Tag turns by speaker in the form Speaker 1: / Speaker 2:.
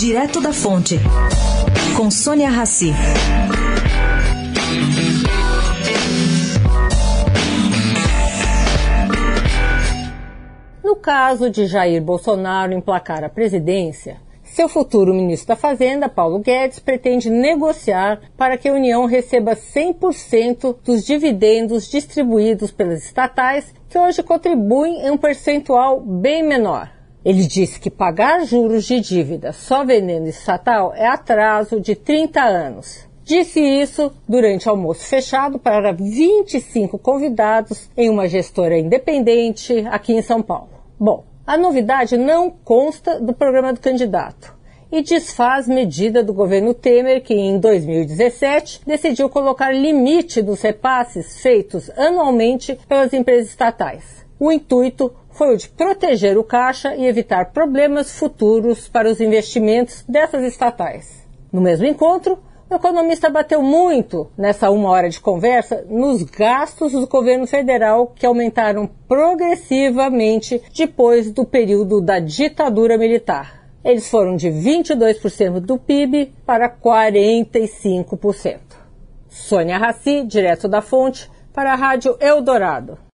Speaker 1: Direto da Fonte, com Sônia Rassi.
Speaker 2: No caso de Jair Bolsonaro emplacar a presidência, seu futuro ministro da Fazenda, Paulo Guedes, pretende negociar para que a União receba 100% dos dividendos distribuídos pelas estatais, que hoje contribuem em um percentual bem menor. Ele disse que pagar juros de dívida só vendendo estatal é atraso de 30 anos. Disse isso durante almoço fechado para 25 convidados em uma gestora independente aqui em São Paulo. Bom, a novidade não consta do programa do candidato e desfaz medida do governo Temer que, em 2017, decidiu colocar limite dos repasses feitos anualmente pelas empresas estatais. O intuito foi o de proteger o caixa e evitar problemas futuros para os investimentos dessas estatais. No mesmo encontro, o economista bateu muito nessa uma hora de conversa nos gastos do governo federal que aumentaram progressivamente depois do período da ditadura militar. Eles foram de 22% do PIB para 45%. Sônia Raci, direto da fonte, para a Rádio Eldorado.